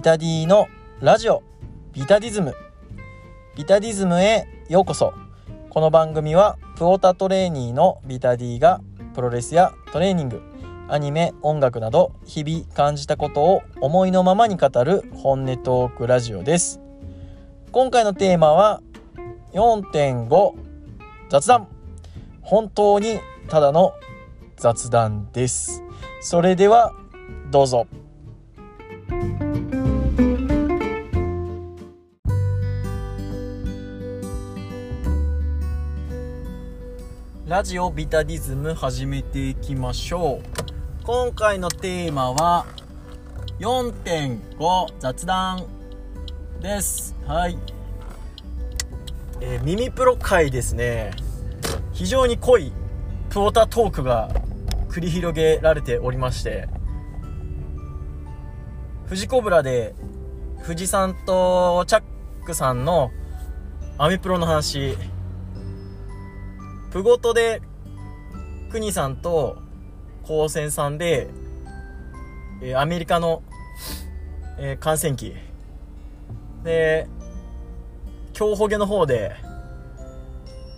ビタディのラジオビタディズム。ビタディズムへようこそ。この番組はプオタトレーニーのビタディがプロレスやトレーニングアニメ音楽など日々感じたことを思いのままに語る本音トークラジオです。今回のテーマは4.5雑談。本当にただの雑談です。それではどうぞ。ラジオビタディズム始めていきましょう。今回のテーマは4.5雑談です。はい。えー、耳プロ界ですね。非常に濃いプオタトークが繰り広げられておりまして富士コブラで富士さんとチャックさんのアメプロの話プゴトで国さんと高専さんで、え、アメリカの、えー、観戦機。で競歩ゲの方で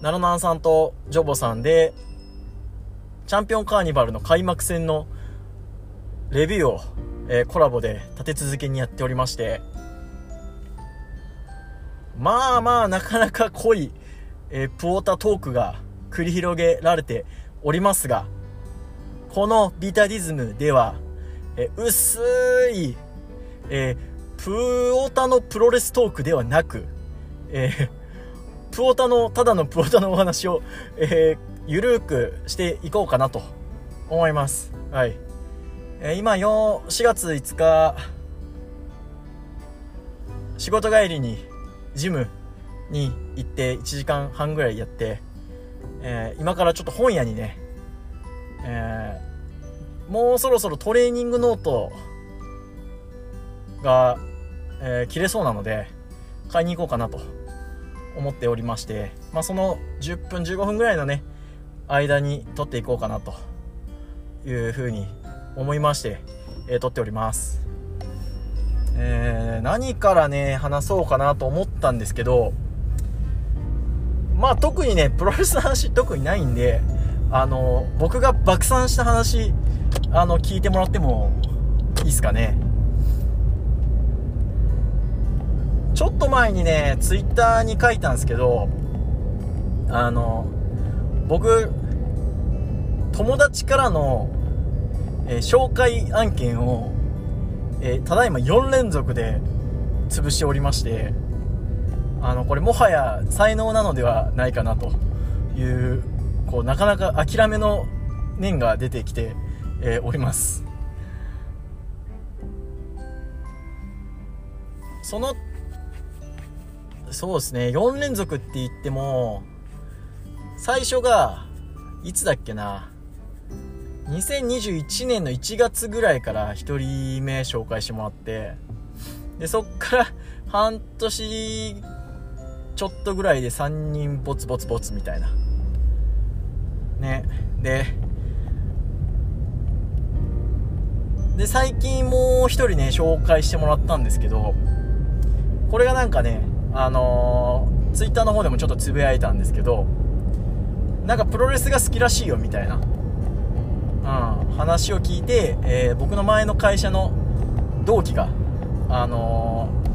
ナロナンさんとジョボさんでチャンピオンカーニバルの開幕戦のレビューを、えー、コラボで立て続けにやっておりまして。まあまあなかなか濃い、えー、プオータトークが繰り広げられておりますがこのビタディズムでは、え、薄い、えー、プオタのプロレストークではなく、えー、プオタのただのプオタのお話を、えー、ゆるくしていこうかなと思います。はい。えー、今4、4月5日、仕事帰りにジムに行って1時間半ぐらいやって、えー、今からちょっと本屋にね、えー、もうそろそろトレーニングノートが、えー、切れそうなので、買いに行こうかなと思っておりまして、まあ、その10分15分ぐらいのね、間に撮っていこうかなというふうに思いまして、えー、撮っております。えー、何からね、話そうかなと思ったんですけど、まあ特にね、プロレスの話特にないんで、あの、僕が爆散した話、あの、聞いてもらってもいいですかね。ちょっと前にね、ツイッターに書いたんですけど、あの、僕、友達からの、えー、紹介案件を、えー、ただいま4連続で潰しておりまして、あの、これもはや才能なのではないかなという、こう、なかなか諦めの念が出てきて、えー、おります。その、そうですね、4連続って言っても、最初が、いつだっけな。2021年の1月ぐらいから1人目紹介してもらって、で、そっから半年ちょっとぐらいで3人ボツボツボツみたいな。ね。で、で、最近もう1人ね、紹介してもらったんですけど、これがなんかね、あのー、ツイッターの方でもちょっとつぶやいたんですけど、なんかプロレスが好きらしいよみたいな、うん、話を聞いて、えー、僕の前の会社の同期が、あのー、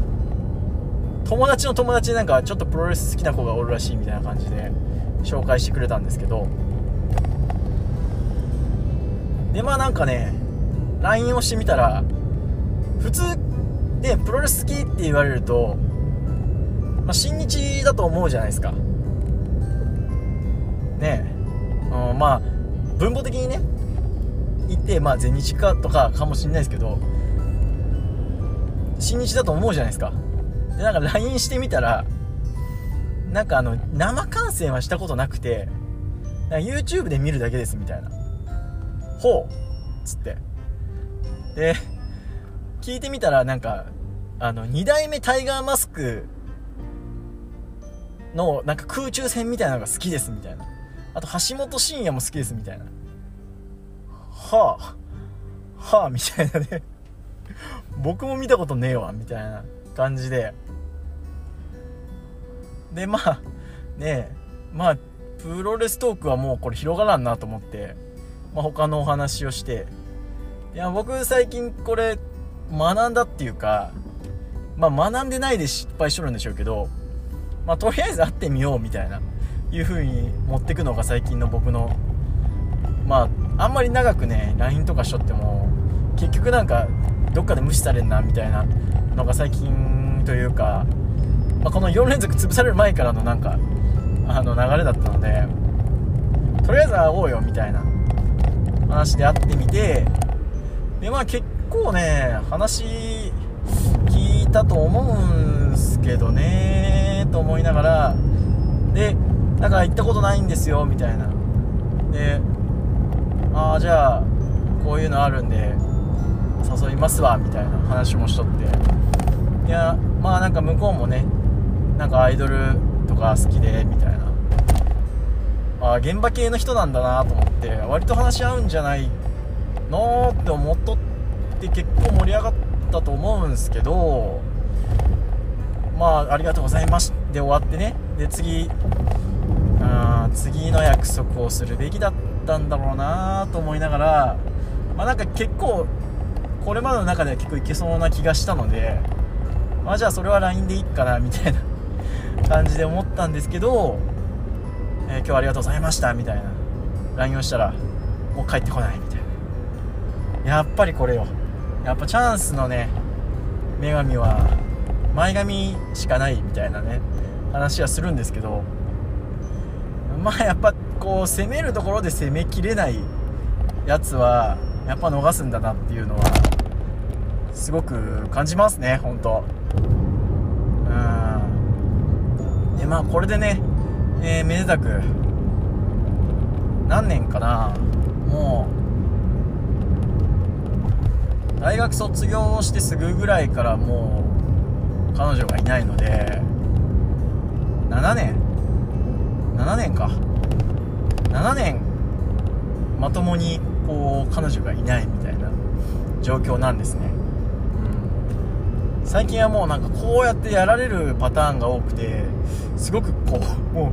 友達の友達なんかちょっとプロレス好きな子がおるらしいみたいな感じで紹介してくれたんですけど。でまあなんかね LINE をしてみたら普通でプロレス好きって言われると、まあ、新日だと思うじゃないですか。ねうん、まあ分母的にね行ってまあ全日かとかかもしれないですけど新日だと思うじゃないですか。でなんか LINE してみたらなんかあの生観戦はしたことなくてな YouTube で見るだけですみたいな。ほうっつって。で聞いてみたらなんかあの2代目タイガーマスクのなんか空中戦みたいなのが好きですみたいな。あと橋本真也も好きですみたいな。はあはあみたいなね。僕も見たことねえわみたいな。感じで。でまあねまあプロレストークはもうこれ広がらんなと思って、まあ、他のお話をして。いや僕最近これ学んだっていうかまあ学んでないで失敗しとるんでしょうけどまあとりあえず会ってみようみたいないう風に持ってくのが最近の僕のまああんまり長くね LINE とかしとっても結局なんかどっかで無視されんなみたいなのが最近というか、まあ、この4連続潰される前からのなんかあの流れだったのでとりあえず会おうよみたいな話で会ってみてでまあ結構ね話聞いたと思うんすけどねと思いながらでだから行ったことないんですよみたいな。でああじゃあこういうのあるんで誘いますわみたいな話もしとって。いやまあなんか向こうもねなんかアイドルとか好きでみたいな。あ現場系の人なんだなと思って割と話し合うんじゃないのって思っとって結構盛り上がったと思うんすけどまあありがとうございますで終わってね。で次あ次の約束をするべきだったんだろうなと思いながらまあなんか結構これまでの中では結構いけそうな気がしたのでまあじゃあそれは LINE でいいかなみたいな感じで思ったんですけど、えー、今日はありがとうございましたみたいな。LINE をしたらもう帰ってこないみたいな。やっぱりこれよ。やっぱチャンスのね女神は前髪しかないみたいなね話はするんですけどまあやっぱこう攻めるところで攻めきれないやつはやっぱ逃すんだなっていうのはすごく感じますね本当。うん。でまあこれでね、えー、めでたく何年かなもう大学卒業してすぐぐらいからもう彼女がいないので7年？7年か。7年まともにこう彼女がいないみたいな状況なんですね、最近はもうなんかこうやってやられるパターンが多くてすごくこう も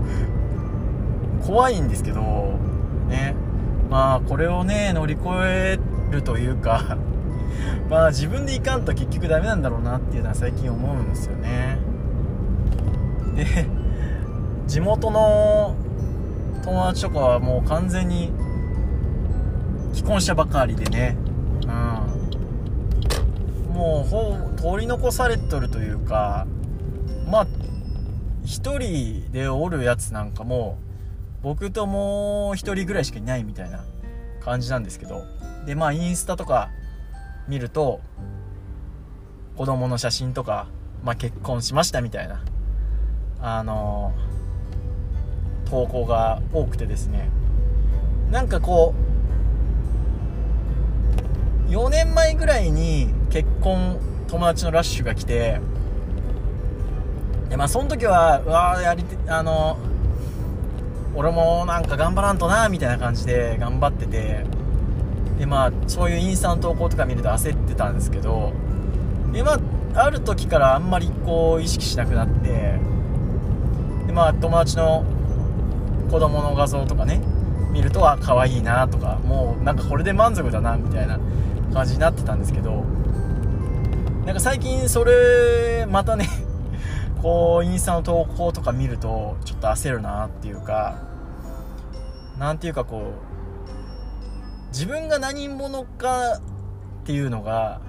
う怖いんですけどね。まあこれをね乗り越えるというか まあ自分でいかんと結局ダメなんだろうなっていうのは最近思うんですよね。で地元の友達とかはもう完全に既婚者ばかりでね、もうほ取り残されとるというかまあ1人でおるやつなんかも僕ともう1人ぐらいしかいないみたいな感じなんですけどでまあインスタとか見ると子供の写真とか、まあ、結婚しましたみたいなあのー、投稿が多くてですね。なんかこう4年前ぐらいに結婚友達のラッシュが来てでまあその時はうわやりてあの俺もなんか頑張らんとなみたいな感じで頑張っててでまあそういうインスタの投稿とか見ると焦ってたんですけどでまあある時からあんまりこう意識しなくなってでまあ友達の子供の画像とかね見るとあ可愛いなとかもうなんかこれで満足だなみたいな感じになってたんですけどなんか最近それまたね こうインスタの投稿とか見るとちょっと焦るなっていうか何ていうかこう自分が何者かっていうのが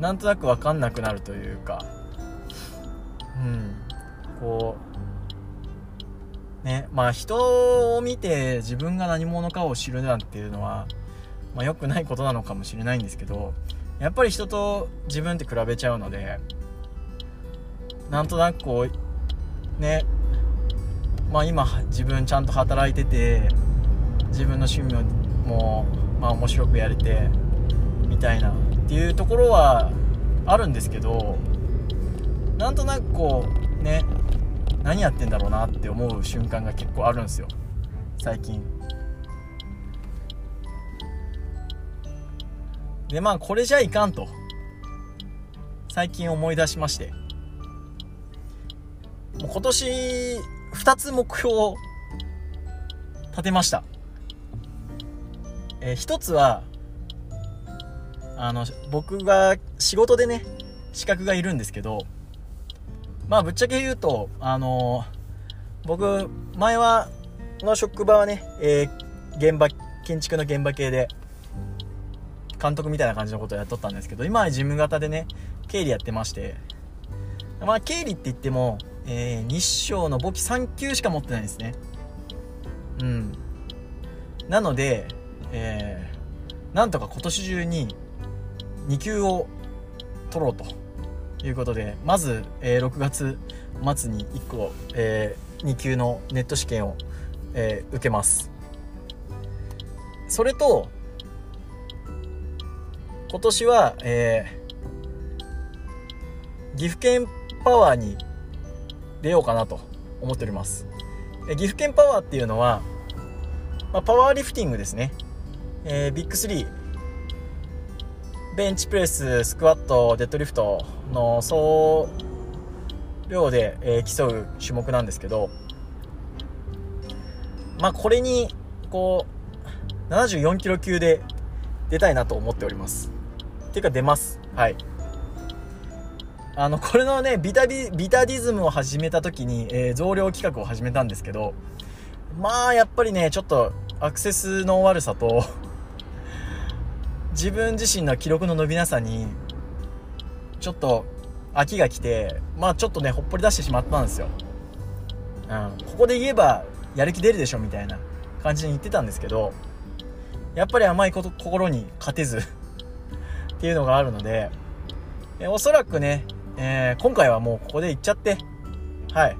なんとなく分かんなくなるというかうんこうねまあ人を見て自分が何者かを知るなんていうのはまあ、良くないことなのかもしれないんですけどやっぱり人と自分って比べちゃうのでなんとなくこうねまあ今自分ちゃんと働いてて自分の趣味もまあ面白くやれてみたいなっていうところはあるんですけどなんとなくこうね何やってんだろうなって思う瞬間が結構あるんですよ。最近。でまあこれじゃいかんと。最近思い出しまして。もう今年2つ目標を立てました。えー、一つはあの僕が仕事でね資格がいるんですけどまあぶっちゃけ言うとあの僕前はの職場はね、えー、現場建築の現場系で監督みたいな感じのことをやっとったんですけど今は事務型でね経理やってまして。まあ経理って言っても、えー、日照の簿記3級しか持ってないですね。うん。なのでえー、なんとか今年中に2級を取ろうということでまず、えー、6月末に1個、えー、2級のネット試験を、えー、受けます。それと今年は、えー、岐阜県パワーに出ようかなと思っております。岐阜県パワーっていうのは、まあ、パワーリフティングですね。えー、ビッグ3ベンチプレススクワットデッドリフトの総量で、えー、競う種目なんですけどまあこれにこう74キロ級で出たいなと思っております。っていうか出ます。はい。あのこれのねビタビビタディズムを始めた時に、えー、増量企画を始めたんですけどまあやっぱりねちょっとアクセスの悪さと 自分自身の記録の伸びなさにちょっと飽きが来てまあちょっとねほっぽり出してしまったんですよ、うん、ここで言えばやる気出るでしょみたいな感じに言ってたんですけどやっぱり甘いこと心に勝てずっていうのがあるのでえおそらくね、えー、今回はもうここで行っちゃってはい。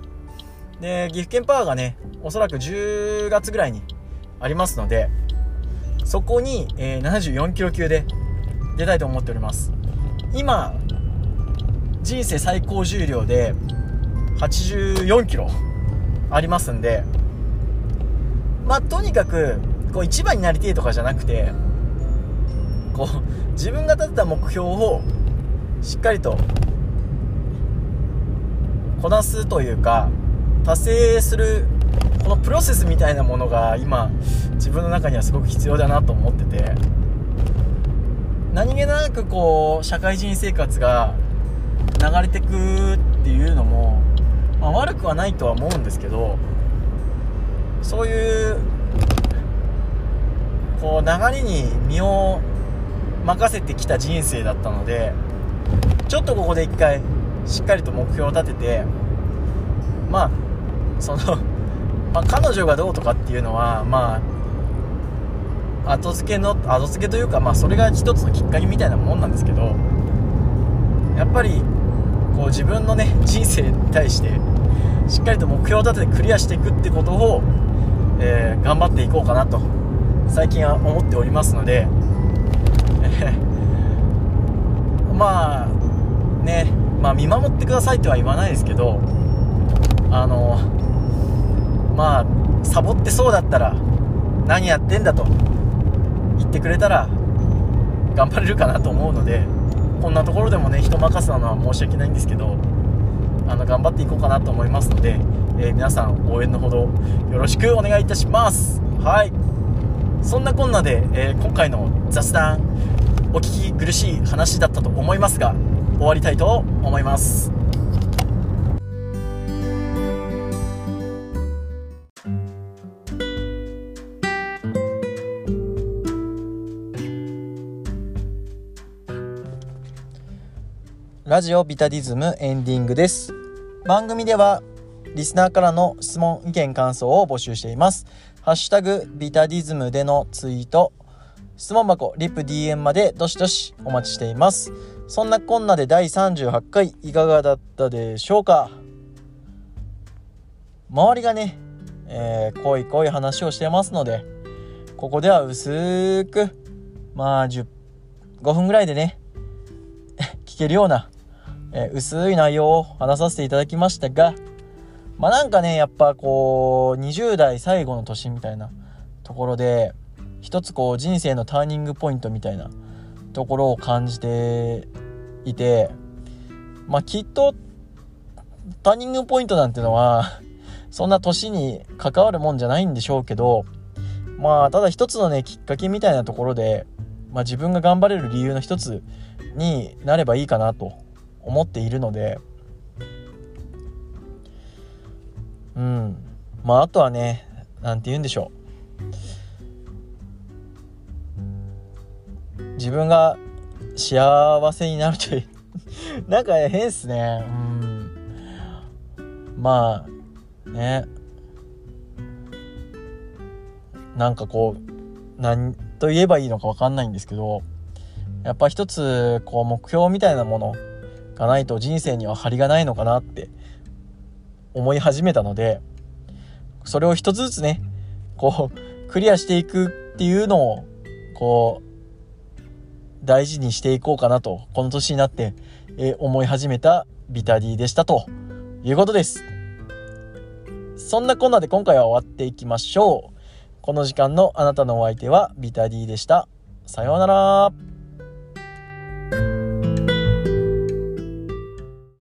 で岐阜県パワーがねおそらく10月ぐらいにありますのでそこに、えー、74キロ級で出たいと思っております。今人生最高重量で84キロありますんでまあとにかくこう一番になりてえとかじゃなくてこう自分が立てた目標をしっかりとこなすというか達成するこのプロセスみたいなものが今自分の中にはすごく必要だなと思ってて。何気なくこう社会人生活が流れてくっていうのも、まあ、悪くはないとは思うんですけどそういうこう流れに身を任せてきた人生だったのでちょっとここで一回しっかりと目標を立ててまあその まあ、彼女がどうとかっていうのはまあ後付けの後付けというか、まあ、それが一つのきっかけみたいなもんなんですけどやっぱりこう自分のね人生に対してしっかりと目標を立ててクリアしていくってことを、えー、頑張っていこうかなと最近は思っておりますので、まあねまあ見守ってくださいとは言わないですけどあのまあサボってそうだったら何やってんだと言ってくれたら頑張れるかなと思うのでこんなところでもね人任せなのは申し訳ないんですけどあの頑張っていこうかなと思いますので、えー、皆さん応援のほどよろしくお願いいたします。はい。そんなこんなで、えー、今回の雑談お聞き苦しい話だったと思いますが終わりたいと思いますラジオビタディズムエンディングです。番組ではリスナーからの質問、意見、感想を募集しています。ハッシュタグビタディズムでのツイート、質問箱、リップ DM までどしどしお待ちしています。そんなこんなで第38回いかがだったでしょうか？周りがね、えー、濃い濃い話をしてますので、ここでは薄く、まあ10、5分ぐらいでね、聞けるようなえー、薄い内容を話させていただきましたが、まあなんかね、やっぱこう、20代最後の年みたいなところで、一つこう人生のターニングポイントみたいなところを感じていてまあきっとターニングポイントなんてのは そんな年に関わるもんじゃないんでしょうけどまあただ一つのねきっかけみたいなところで、まあ、自分が頑張れる理由の一つになればいいかなと思っているのでうん。まああとはね何て言うんでしょう。自分が幸せになるという なんか変っすね。うん。まあね。なんかこう何と言えばいいのか分かんないんですけどやっぱ一つこう目標みたいなものがないと人生には張りがないのかなって思い始めたのでそれを一つずつねこうクリアしていくっていうのをこう大事にしていこうかなとこの年になって、え思い始めたビタディでしたということです。そんなこんなで今回は終わっていきましょう。この時間のあなたのお相手はビタディでした。さようなら。